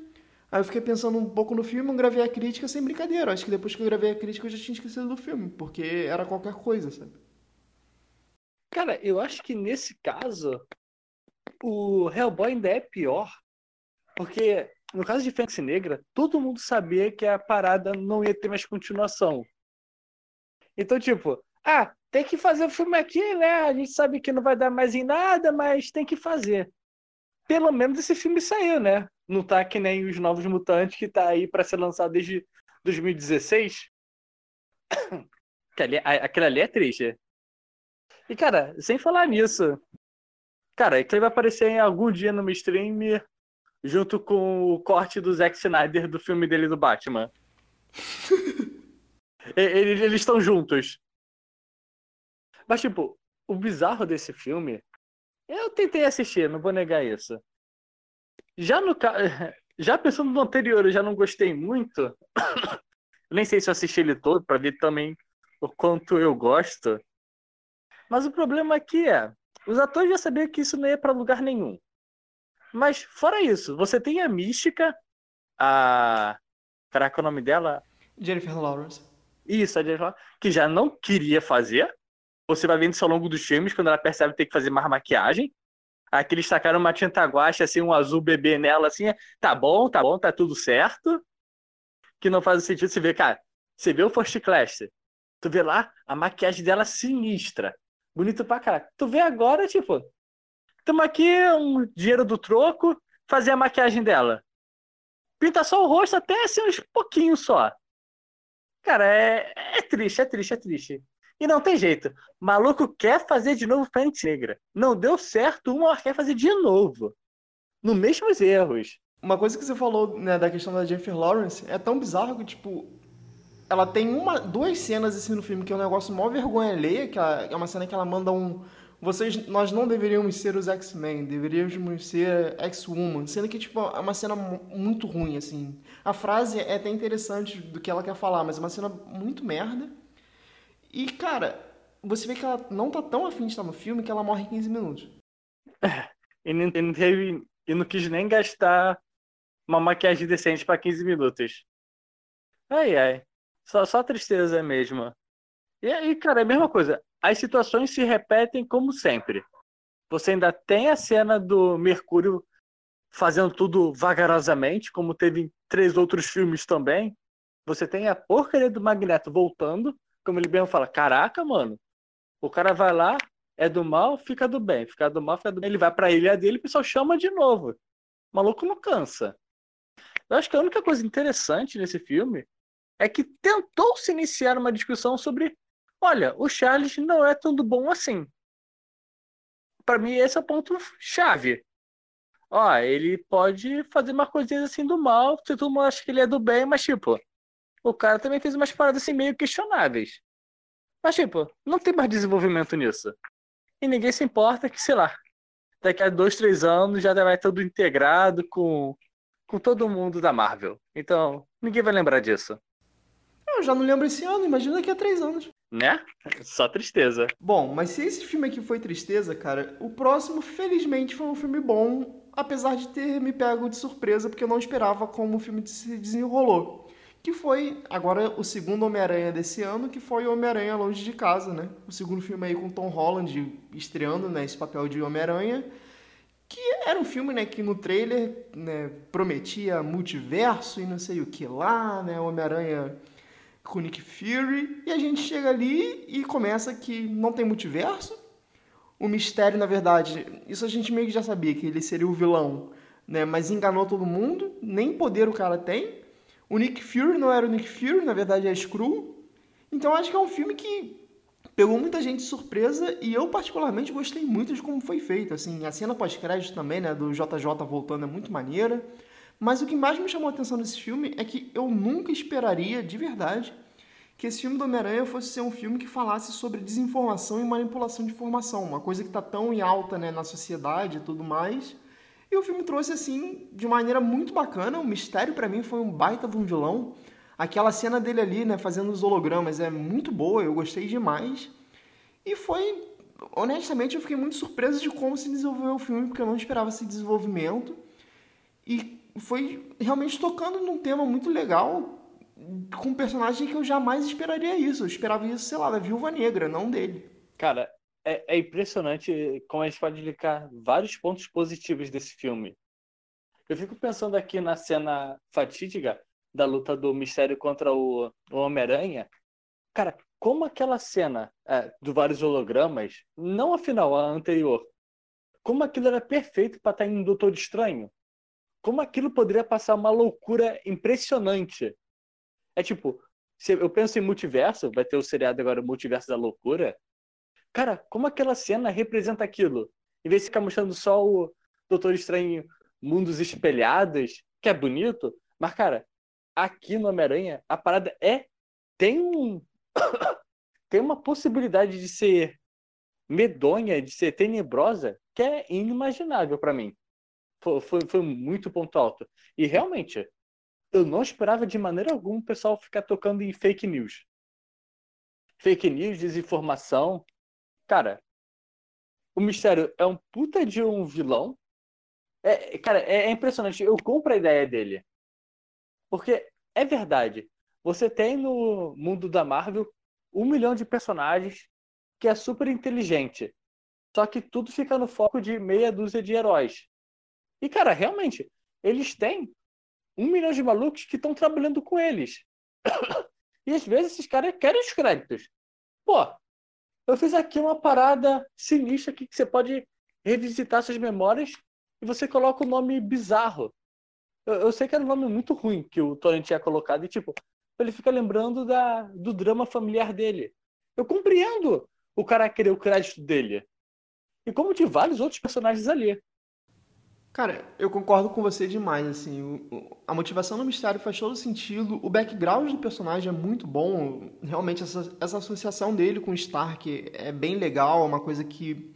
aí eu fiquei pensando um pouco no filme, eu gravei a crítica sem brincadeira. Acho que depois que eu gravei a crítica eu já tinha esquecido do filme, porque era qualquer coisa, sabe?
Cara, eu acho que nesse caso o Hellboy ainda é pior, porque no caso de Fênix Negra, todo mundo sabia que a parada não ia ter mais continuação. Então, tipo, ah, tem que fazer o filme aqui, né? A gente sabe que não vai dar mais em nada, mas tem que fazer. Pelo menos esse filme saiu, né? Não tá que nem os Novos Mutantes, que tá aí para ser lançado desde 2016. Que ali, aquele ali é triste. E, cara, sem falar nisso, cara, aquele vai aparecer em algum dia no meu stream junto com o corte do Zack Snyder do filme dele do Batman. eles estão juntos. Mas, tipo, o bizarro desse filme. Eu tentei assistir, não vou negar isso. Já no já pensando no anterior, eu já não gostei muito. Nem sei se eu assisti ele todo para ver também o quanto eu gosto. Mas o problema aqui é, os atores já sabiam que isso não ia para lugar nenhum. Mas fora isso, você tem a mística, a. Caraca, o nome dela?
Jennifer Lawrence.
Isso, a Jennifer Lawrence, que já não queria fazer. Você vai vendo isso ao longo dos filmes, quando ela percebe ter que fazer mais maquiagem. Aqui eles tacaram uma tinta guache, assim, um azul bebê nela, assim, tá bom, tá bom, tá tudo certo. Que não faz sentido você ver, cara, você vê o First Class, tu vê lá a maquiagem dela sinistra, bonito pra caralho. Tu vê agora, tipo, Temos aqui um dinheiro do troco, fazer a maquiagem dela. Pinta só o rosto até assim uns pouquinhos só. Cara, é, é triste, é triste, é triste. E não tem jeito. Maluco quer fazer de novo Fênix Negra. Não deu certo, uma quer fazer de novo. nos mesmos erros.
Uma coisa que você falou né, da questão da Jennifer Lawrence é tão bizarro que, tipo, ela tem uma, duas cenas assim no filme que é um negócio mó vergonha alheia, que ela, é uma cena que ela manda um. Vocês, nós não deveríamos ser os X-Men, deveríamos ser X-Woman, sendo que, tipo, é uma cena muito ruim, assim. A frase é até interessante do que ela quer falar, mas é uma cena muito merda. E, cara, você vê que ela não tá tão afim de estar no filme que ela morre em 15 minutos.
e, não, não teve, e não quis nem gastar uma maquiagem decente para 15 minutos. Ai, ai. Só, só tristeza mesmo. E aí, cara, é a mesma coisa. As situações se repetem como sempre. Você ainda tem a cena do Mercúrio fazendo tudo vagarosamente, como teve em três outros filmes também. Você tem a porcaria do Magneto voltando, como ele mesmo fala: Caraca, mano, o cara vai lá, é do mal, fica do bem, fica do mal, fica do bem. Ele vai pra ilha dele o pessoal chama de novo. O maluco não cansa. Eu acho que a única coisa interessante nesse filme é que tentou se iniciar uma discussão sobre, olha, o Charles não é tudo bom assim. Para mim esse é o ponto chave. Ó, ele pode fazer uma coisinha assim do mal, se todo mundo acha que ele é do bem, mas tipo, o cara também fez umas paradas assim meio questionáveis. Mas tipo, não tem mais desenvolvimento nisso. E ninguém se importa que, sei lá, daqui a dois, três anos já vai tudo integrado com, com todo mundo da Marvel. Então, ninguém vai lembrar disso.
Eu já não lembro esse ano, imagina daqui a três anos.
Né? Só tristeza.
Bom, mas se esse filme aqui foi tristeza, cara, o próximo, felizmente, foi um filme bom, apesar de ter me pego de surpresa, porque eu não esperava como o filme se desenrolou. Que foi agora o segundo Homem-Aranha desse ano, que foi Homem-Aranha Longe de Casa, né? O segundo filme aí com Tom Holland estreando né, esse papel de Homem-Aranha que era um filme né, que no trailer né, prometia multiverso e não sei o que lá, né, Homem-Aranha com Nick Fury, e a gente chega ali e começa que não tem multiverso. O mistério, na verdade, isso a gente meio que já sabia, que ele seria o vilão, né? Mas enganou todo mundo, nem poder o cara tem. O Nick Fury não era o Nick Fury, na verdade é Screw. Então acho que é um filme que pegou muita gente de surpresa e eu particularmente gostei muito de como foi feito. Assim, a cena pós-crédito também, né, do JJ voltando é muito maneira. Mas o que mais me chamou a atenção nesse filme é que eu nunca esperaria, de verdade, que esse filme do Homem-Aranha fosse ser um filme que falasse sobre desinformação e manipulação de informação, uma coisa que está tão em alta né, na sociedade e tudo mais. E o filme trouxe assim de maneira muito bacana. O mistério para mim foi um baita de um vilão. Aquela cena dele ali, né, fazendo os hologramas é muito boa, eu gostei demais. E foi, honestamente, eu fiquei muito surpreso de como se desenvolveu o filme, porque eu não esperava esse desenvolvimento. E foi realmente tocando num tema muito legal, com um personagem que eu jamais esperaria isso. Eu esperava isso, sei lá, da Viúva Negra, não dele.
Cara, é, é impressionante como a gente pode linkar vários pontos positivos desse filme. Eu fico pensando aqui na cena fatídica da luta do Mistério contra o, o Homem-Aranha. Cara, como aquela cena é, do vários hologramas, não a final, a anterior, como aquilo era perfeito para estar em Doutor Estranho como aquilo poderia passar uma loucura impressionante. É tipo, se eu penso em multiverso, vai ter o seriado agora Multiverso da Loucura. Cara, como aquela cena representa aquilo? Em vez de ficar mostrando só o Doutor Estranho mundos espelhados, que é bonito, mas cara, aqui no Homem-Aranha, a parada é tem um tem uma possibilidade de ser medonha, de ser tenebrosa, que é inimaginável para mim. Foi, foi, muito ponto alto. E realmente, eu não esperava de maneira alguma o pessoal ficar tocando em fake news. Fake news, desinformação. Cara, o Mistério é um puta de um vilão. É, cara, é, é impressionante. Eu compro a ideia dele. Porque é verdade. Você tem no mundo da Marvel um milhão de personagens que é super inteligente. Só que tudo fica no foco de meia dúzia de heróis. E, cara, realmente, eles têm um milhão de malucos que estão trabalhando com eles. e às vezes esses caras querem os créditos. Pô, eu fiz aqui uma parada sinistra aqui que você pode revisitar suas memórias e você coloca o um nome bizarro. Eu, eu, sei que era um nome muito ruim que o Torrent tinha colocado e, tipo, ele fica lembrando da, do drama familiar dele. Eu compreendo o cara querer o crédito dele. E como de vários outros personagens ali.
Cara, eu concordo com você demais, assim, a motivação do mistério faz todo sentido, o background do personagem é muito bom, realmente essa, essa associação dele com Stark é bem legal, é uma coisa que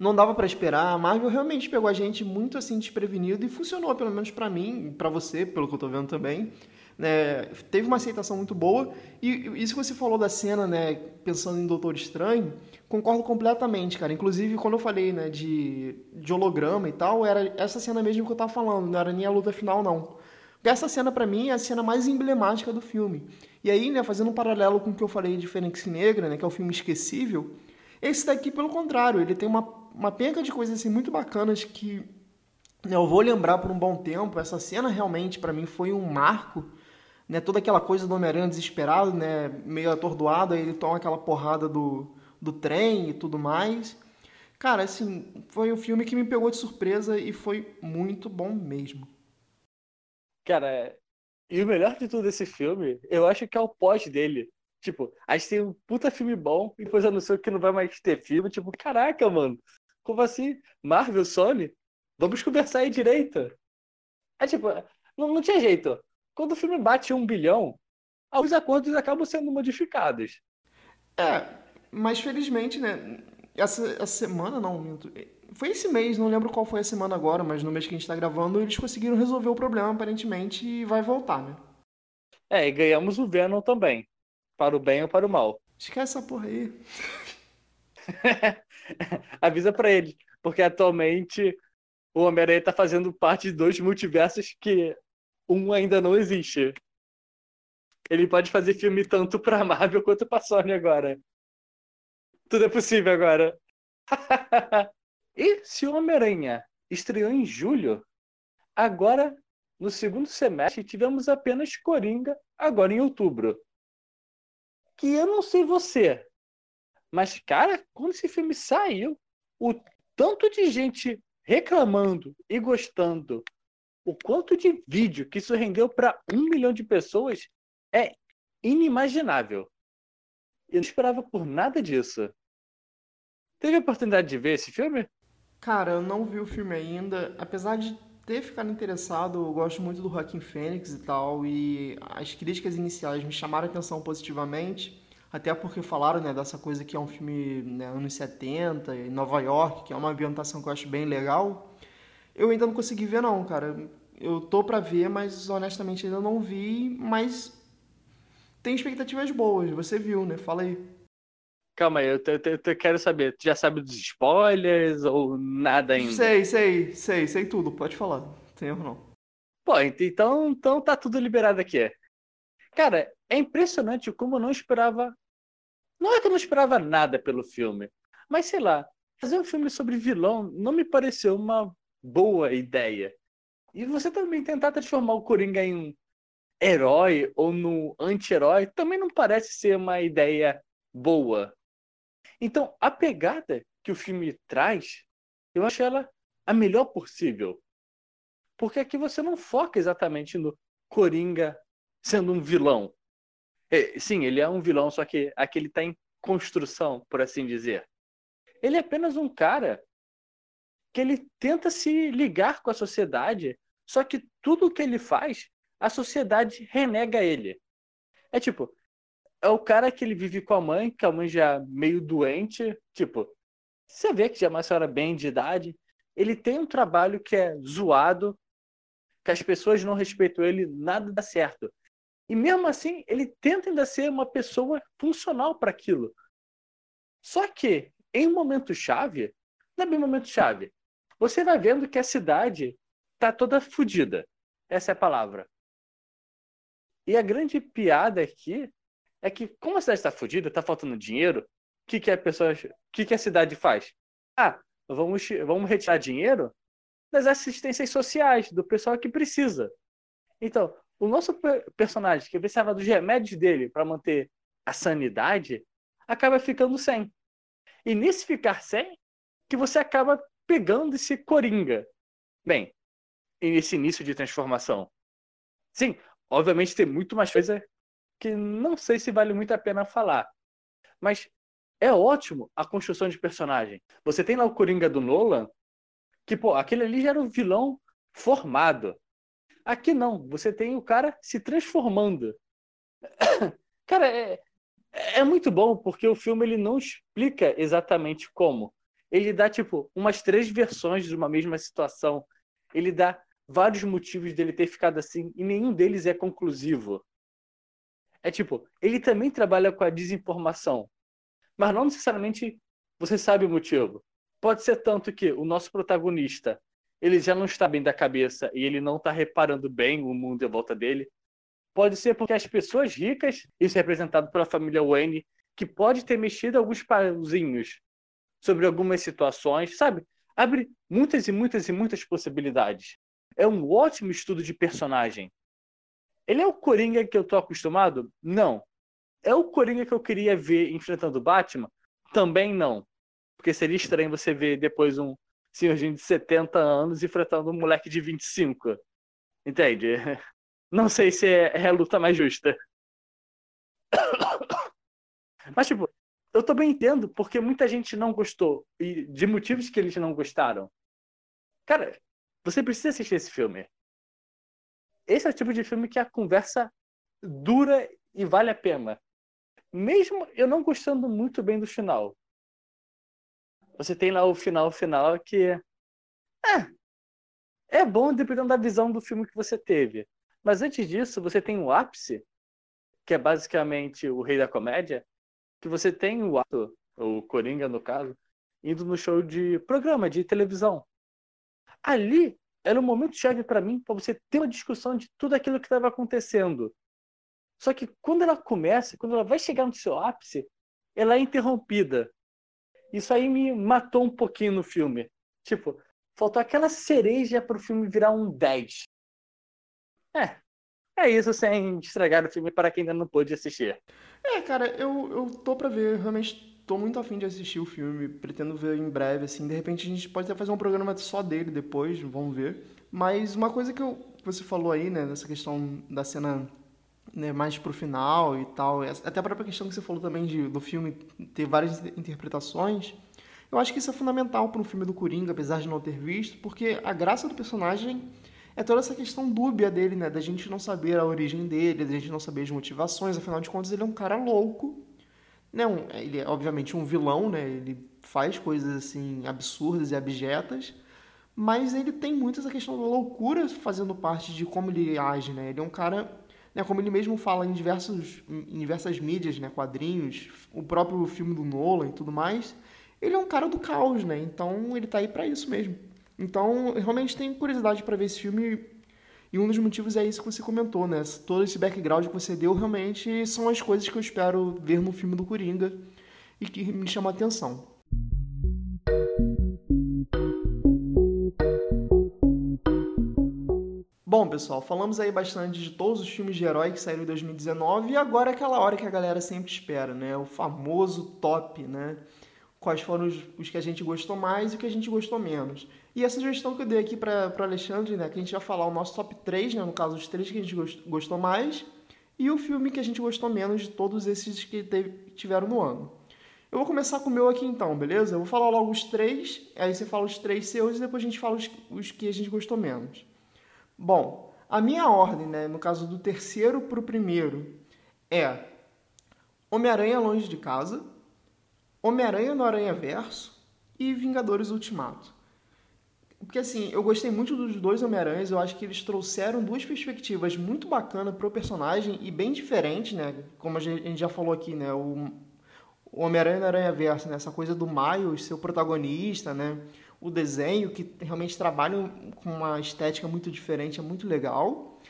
não dava para esperar, a Marvel realmente pegou a gente muito assim desprevenido e funcionou, pelo menos para mim, para você, pelo que eu tô vendo também, né, teve uma aceitação muito boa. E isso que você falou da cena, né, pensando em Doutor Estranho, concordo completamente, cara. Inclusive, quando eu falei né, de, de holograma e tal, era essa cena mesmo que eu tava falando, não era nem a luta final, não. Porque essa cena, para mim, é a cena mais emblemática do filme. E aí, né, fazendo um paralelo com o que eu falei de Fênix Negra, né, que é o filme esquecível, esse daqui, pelo contrário, ele tem uma, uma penca de coisas assim, muito bacanas que né, eu vou lembrar por um bom tempo. Essa cena realmente, para mim, foi um marco né, toda aquela coisa do Homem-Aranha desesperado, né, meio atordoado, aí ele toma aquela porrada do, do trem e tudo mais. Cara, assim, foi um filme que me pegou de surpresa e foi muito bom mesmo.
Cara, e o melhor de tudo desse filme, eu acho que é o pós dele. Tipo, a gente tem um puta filme bom e depois anunciou que não vai mais ter filme. Tipo, caraca, mano, como assim? Marvel, Sony? Vamos conversar aí direito. É tipo, não, não tinha jeito. Quando o filme bate um bilhão, alguns acordos acabam sendo modificados.
É, mas felizmente, né? Essa, essa semana, não, foi esse mês, não lembro qual foi a semana agora, mas no mês que a gente tá gravando, eles conseguiram resolver o problema, aparentemente, e vai voltar, né?
É, e ganhamos o Venom também. Para o bem ou para o mal.
Esquece essa porra aí.
Avisa para ele, porque atualmente o Homem-Aranha tá fazendo parte de dois multiversos que um ainda não existe. Ele pode fazer filme tanto pra Marvel quanto pra Sony agora. Tudo é possível agora. e se o Homem-Aranha estreou em julho, agora, no segundo semestre, tivemos apenas Coringa, agora em outubro. Que eu não sei você, mas, cara, quando esse filme saiu, o tanto de gente reclamando e gostando o quanto de vídeo que isso rendeu para um milhão de pessoas é inimaginável. Eu não esperava por nada disso. Teve a oportunidade de ver esse filme?
Cara, eu não vi o filme ainda. Apesar de ter ficado interessado, eu gosto muito do Joaquim Fênix e tal, e as críticas iniciais me chamaram a atenção positivamente, até porque falaram né, dessa coisa que é um filme né, anos 70, em Nova York, que é uma ambientação que eu acho bem legal. Eu ainda não consegui ver não, cara. Eu tô para ver, mas honestamente ainda não vi, mas tem expectativas boas. Você viu, né? Fala aí.
Calma aí, eu, te, te, te quero saber. Tu já sabe dos spoilers ou nada ainda?
Sei, sei, sei, sei tudo. Pode falar. Não tem erro não.
Pô, então, então tá tudo liberado aqui. Cara, é impressionante como eu não esperava. Não é que eu não esperava nada pelo filme, mas sei lá, fazer um filme sobre vilão não me pareceu uma boa ideia. E você também tentar transformar o Coringa em um herói ou no anti-herói também não parece ser uma ideia boa. Então, a pegada que o filme traz, eu acho ela a melhor possível. Porque aqui você não foca exatamente no Coringa sendo um vilão. É, sim, ele é um vilão, só que aqui ele está em construção, por assim dizer. Ele é apenas um cara que ele tenta se ligar com a sociedade, só que tudo que ele faz, a sociedade renega ele. É tipo, é o cara que ele vive com a mãe, que a mãe já é meio doente, tipo, você vê que já é uma senhora bem de idade, ele tem um trabalho que é zoado, que as pessoas não respeitam ele, nada dá certo. E mesmo assim, ele tenta ainda ser uma pessoa funcional para aquilo. Só que, em um momento chave, não é bem momento chave, você vai vendo que a cidade tá toda fodida. Essa é a palavra. E a grande piada aqui é que, como a cidade está fodida, está faltando dinheiro, o que, que a pessoa. Que, que a cidade faz? Ah, vamos, vamos retirar dinheiro das assistências sociais, do pessoal que precisa. Então, o nosso personagem, que precisava dos remédios dele para manter a sanidade, acaba ficando sem. E nesse ficar sem, que você acaba pegando esse coringa. Bem, nesse início de transformação. Sim, obviamente tem muito mais coisa que não sei se vale muito a pena falar. Mas é ótimo a construção de personagem. Você tem lá o Coringa do Nolan, Que, pô, aquele ali já era um vilão formado. Aqui não, você tem o cara se transformando. cara, é, é muito bom porque o filme ele não explica exatamente como. Ele dá, tipo, umas três versões de uma mesma situação. Ele dá vários motivos dele ter ficado assim e nenhum deles é conclusivo. É tipo, ele também trabalha com a desinformação, mas não necessariamente você sabe o motivo. Pode ser tanto que o nosso protagonista ele já não está bem da cabeça e ele não está reparando bem o mundo em volta dele. Pode ser porque as pessoas ricas, isso é representado pela família Wayne, que pode ter mexido alguns pauzinhos sobre algumas situações, sabe? Abre muitas e muitas e muitas possibilidades. É um ótimo estudo de personagem. Ele é o Coringa que eu tô acostumado? Não. É o Coringa que eu queria ver enfrentando o Batman? Também não. Porque seria estranho você ver depois um senhorzinho de 70 anos enfrentando um moleque de 25. Entende? Não sei se é, é a luta mais justa. Mas, tipo, eu também entendo porque muita gente não gostou. E de motivos que eles não gostaram. Cara, você precisa assistir esse filme. Esse é o tipo de filme que a conversa dura e vale a pena. Mesmo eu não gostando muito bem do final. Você tem lá o final final que. É. É bom dependendo da visão do filme que você teve. Mas antes disso, você tem o ápice, que é basicamente o rei da comédia, que você tem o ato, o Coringa no caso, indo no show de programa de televisão. Ali era um momento chave para mim, para você ter uma discussão de tudo aquilo que estava acontecendo. Só que quando ela começa, quando ela vai chegar no seu ápice, ela é interrompida. Isso aí me matou um pouquinho no filme. Tipo, faltou aquela cereja para o filme virar um 10. É. É isso sem estragar o filme para quem ainda não pôde assistir.
É, cara, eu, eu tô pra ver, realmente tô muito afim de assistir o filme, pretendo ver em breve, assim, de repente a gente pode até fazer um programa só dele depois, vamos ver. Mas uma coisa que, eu, você falou aí, né, nessa questão da cena né, mais pro final e tal, até a própria questão que você falou também de, do filme ter várias interpretações, eu acho que isso é fundamental para um filme do Coringa, apesar de não ter visto, porque a graça do personagem é toda essa questão dúbia dele, né? Da gente não saber a origem dele, da gente não saber as motivações, afinal de contas ele é um cara louco. Não, ele é obviamente um vilão, né? Ele faz coisas assim absurdas e abjetas, mas ele tem muito essa questão da loucura fazendo parte de como ele age, né? Ele é um cara, né, como ele mesmo fala em diversos em diversas mídias, né, quadrinhos, o próprio filme do Nolan e tudo mais, ele é um cara do caos, né? Então ele tá aí para isso mesmo. Então, realmente tenho curiosidade para ver esse filme. E um dos motivos é isso que você comentou, né? Todo esse background que você deu realmente são as coisas que eu espero ver no filme do Coringa e que me chamam a atenção. Bom, pessoal, falamos aí bastante de todos os filmes de herói que saíram em 2019 e agora é aquela hora que a galera sempre espera, né? O famoso top, né? Quais foram os, os que a gente gostou mais e o que a gente gostou menos. E a sugestão que eu dei aqui para o Alexandre, né, que a gente vai falar o nosso top 3, né, no caso, os três que a gente gostou mais, e o filme que a gente gostou menos de todos esses que teve, tiveram no ano. Eu vou começar com o meu aqui então, beleza? Eu vou falar logo os três, aí você fala os três seus e depois a gente fala os, os que a gente gostou menos. Bom, a minha ordem, né, no caso do terceiro para o primeiro, é Homem-Aranha Longe de Casa, Homem-Aranha no Aranha Verso e Vingadores Ultimato. Porque assim, eu gostei muito dos dois Homem-Aranhas, eu acho que eles trouxeram duas perspectivas muito bacanas pro personagem e bem diferentes, né? Como a gente já falou aqui, né? O, o Homem-Aranha no Aranha Verso, né? Essa coisa do Miles ser o protagonista, né? O desenho, que realmente trabalha com uma estética muito diferente, é muito legal.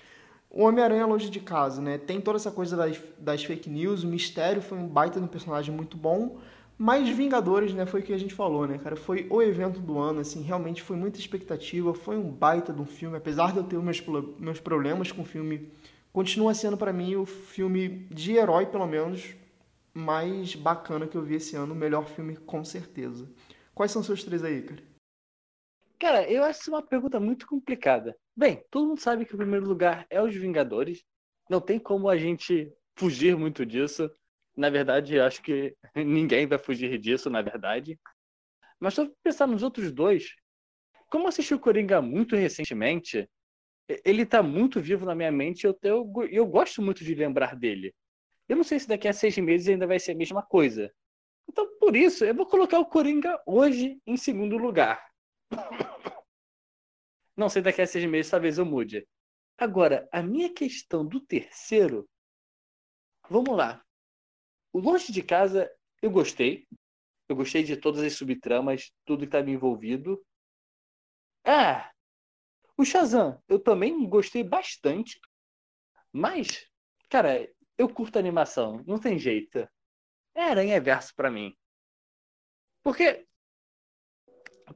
O Homem-Aranha Longe de Casa, né? Tem toda essa coisa das, das fake news, o mistério foi um baita de um personagem muito bom. Mas Vingadores, né, foi o que a gente falou, né, cara? Foi o evento do ano, assim, realmente foi muita expectativa, foi um baita de um filme, apesar de eu ter meus, meus problemas com o filme, continua sendo para mim o filme de herói, pelo menos, mais bacana que eu vi esse ano, o melhor filme com certeza. Quais são os seus três aí, cara?
Cara, eu acho uma pergunta muito complicada. Bem, todo mundo sabe que o primeiro lugar é os Vingadores. Não tem como a gente fugir muito disso. Na verdade, acho que ninguém vai fugir disso, na verdade. Mas eu pensar nos outros dois, como assisti o Coringa muito recentemente, ele tá muito vivo na minha mente e eu, eu, eu gosto muito de lembrar dele. Eu não sei se daqui a seis meses ainda vai ser a mesma coisa. Então, por isso, eu vou colocar o Coringa hoje em segundo lugar. Não sei daqui a seis meses, talvez eu mude. Agora, a minha questão do terceiro. Vamos lá. O Longe de Casa, eu gostei. Eu gostei de todas as subtramas, tudo que estava envolvido. Ah! O Shazam, eu também gostei bastante. Mas, cara, eu curto animação, não tem jeito. É Aranha Verso para mim. Porque.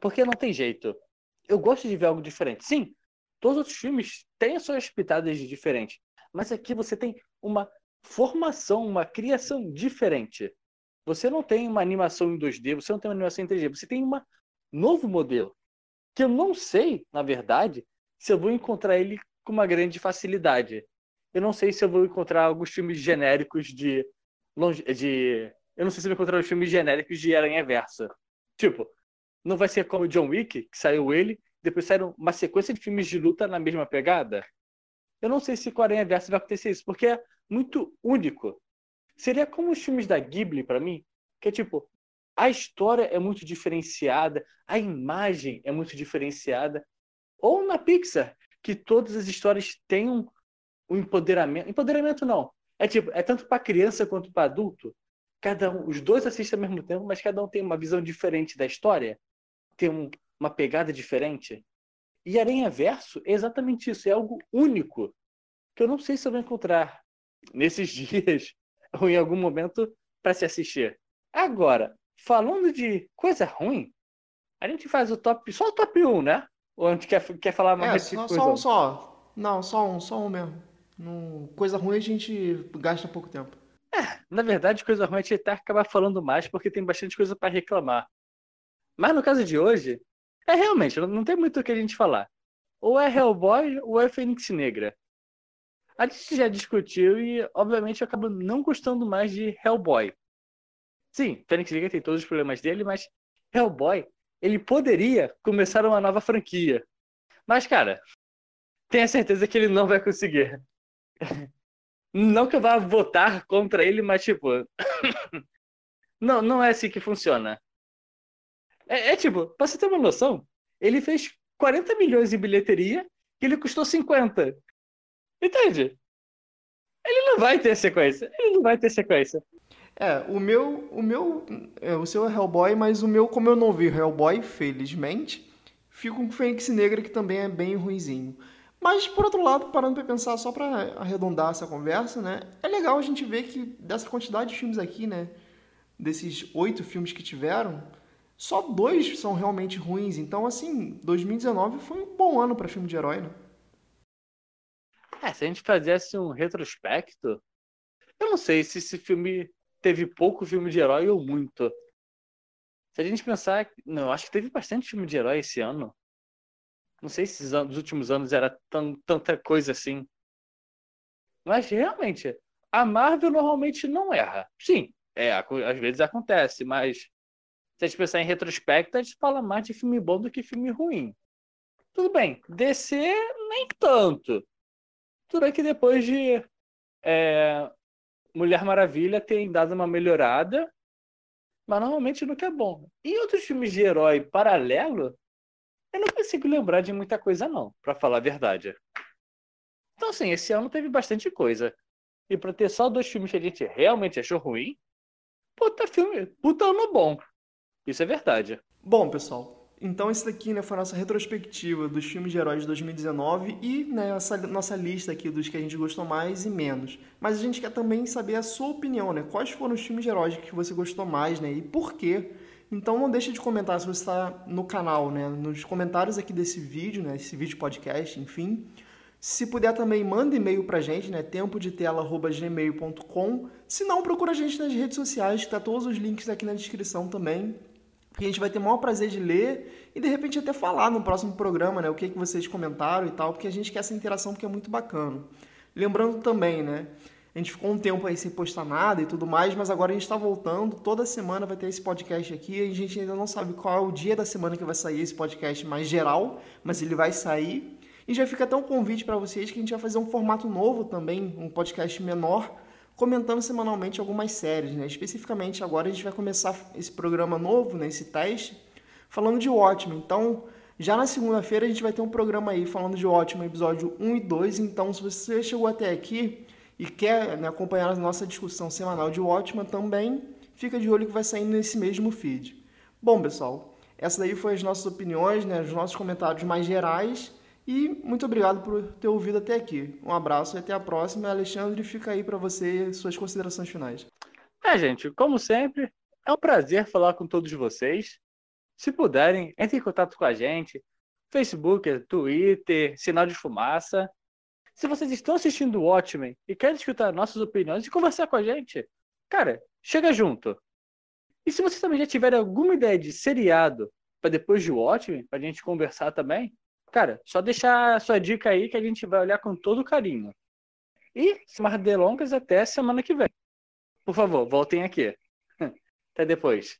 Porque não tem jeito. Eu gosto de ver algo diferente. Sim, todos os filmes têm as suas pitadas diferentes. Mas aqui você tem uma formação, uma criação diferente. Você não tem uma animação em 2D, você não tem uma animação em 3D, você tem um novo modelo. Que eu não sei, na verdade, se eu vou encontrar ele com uma grande facilidade. Eu não sei se eu vou encontrar alguns filmes genéricos de. de eu não sei se eu vou encontrar os filmes genéricos de Aranha Versa. Tipo, não vai ser como John Wick, que saiu ele, depois saíram uma sequência de filmes de luta na mesma pegada. Eu não sei se com Aranha Versa vai acontecer isso, porque muito único. Seria como os filmes da Ghibli para mim, que é tipo, a história é muito diferenciada, a imagem é muito diferenciada. Ou na Pixar, que todas as histórias têm um, um empoderamento. Empoderamento não. É tipo, é tanto para criança quanto para adulto. Cada um, os dois assistem ao mesmo tempo, mas cada um tem uma visão diferente da história, tem um, uma pegada diferente. E Aranha Verso é exatamente isso, é algo único que eu não sei se eu vou encontrar nesses dias ou em algum momento para se assistir. Agora, falando de coisa ruim, a gente faz o top, só o top 1, né? Ou a gente quer, quer falar mais
é, só, coisa? Só um só. Não, só um, só um mesmo. Coisa ruim a gente gasta pouco tempo.
É, na verdade, coisa ruim a gente até acaba falando mais porque tem bastante coisa para reclamar. Mas no caso de hoje, é realmente, não tem muito o que a gente falar. Ou é Hellboy ou é Fênix Negra. A gente já discutiu e, obviamente, eu não gostando mais de Hellboy. Sim, Fênix Negra tem todos os problemas dele, mas Hellboy, ele poderia começar uma nova franquia. Mas, cara, tenha certeza que ele não vai conseguir. Não que eu vá votar contra ele, mas tipo. não, não é assim que funciona. É, é, tipo, pra você ter uma noção, ele fez 40 milhões em bilheteria e ele custou 50. Entende? Ele não vai ter sequência. Ele não vai ter sequência.
É, o meu. O meu. É, o seu é Hellboy, mas o meu, como eu não vi Hellboy, felizmente, fico com o Fênix Negra, que também é bem ruinzinho. Mas, por outro lado, parando para pensar, só para arredondar essa conversa, né? É legal a gente ver que dessa quantidade de filmes aqui, né? Desses oito filmes que tiveram, só dois são realmente ruins. Então, assim, 2019 foi um bom ano para filme de herói, né?
É, se a gente fizesse um retrospecto, eu não sei se esse filme teve pouco filme de herói ou muito. Se a gente pensar, não, eu acho que teve bastante filme de herói esse ano. Não sei se nos últimos anos era tão, tanta coisa assim. Mas realmente, a Marvel normalmente não erra. Sim, é, às vezes acontece, mas se a gente pensar em retrospecto, a gente fala mais de filme bom do que filme ruim. Tudo bem, DC nem tanto. Tudo que depois de é, Mulher Maravilha tem dado uma melhorada, mas normalmente nunca é bom. E outros filmes de herói paralelo, eu não consigo lembrar de muita coisa, não, para falar a verdade. Então, assim, esse ano teve bastante coisa. E pra ter só dois filmes que a gente realmente achou ruim, puta filme, puta ano bom. Isso é verdade.
Bom, pessoal, então esse daqui né, foi a nossa retrospectiva dos filmes de heróis de 2019 e né, essa nossa lista aqui dos que a gente gostou mais e menos. Mas a gente quer também saber a sua opinião, né? Quais foram os filmes de heróis que você gostou mais, né? E por quê? Então não deixe de comentar se você está no canal, né? Nos comentários aqui desse vídeo, né? Esse vídeo podcast, enfim. Se puder também, manda e-mail pra gente, né? tempo de tela@gmail.com. Se não, procura a gente nas redes sociais, que tá todos os links aqui na descrição também. E a gente vai ter o maior prazer de ler e de repente até falar no próximo programa, né? O que, que vocês comentaram e tal, porque a gente quer essa interação porque é muito bacana. Lembrando também, né? A gente ficou um tempo aí sem postar nada e tudo mais, mas agora a gente está voltando. Toda semana vai ter esse podcast aqui. A gente ainda não sabe qual é o dia da semana que vai sair esse podcast mais geral, mas ele vai sair. E já fica até um convite para vocês que a gente vai fazer um formato novo também, um podcast menor, comentando semanalmente algumas séries. Né? Especificamente agora a gente vai começar esse programa novo, né, esse teste, falando de Watchmen. Então, já na segunda-feira a gente vai ter um programa aí falando de Watchmen, episódio 1 e 2. Então, se você chegou até aqui e quer né, acompanhar a nossa discussão semanal de Watchmen também, fica de olho que vai sair nesse mesmo feed. Bom, pessoal, essa daí foi as nossas opiniões, né, os nossos comentários mais gerais. E muito obrigado por ter ouvido até aqui. Um abraço e até a próxima. Alexandre, fica aí para você suas considerações finais.
É, gente, como sempre, é um prazer falar com todos vocês. Se puderem, entre em contato com a gente. Facebook, Twitter, Sinal de Fumaça. Se vocês estão assistindo o Watchmen e querem escutar nossas opiniões e conversar com a gente, cara, chega junto. E se vocês também já tiverem alguma ideia de seriado para depois de Watchmen, para a gente conversar também, cara, só deixar a sua dica aí que a gente vai olhar com todo carinho. E, sem mais delongas, até semana que vem. Por favor, voltem aqui. Até depois.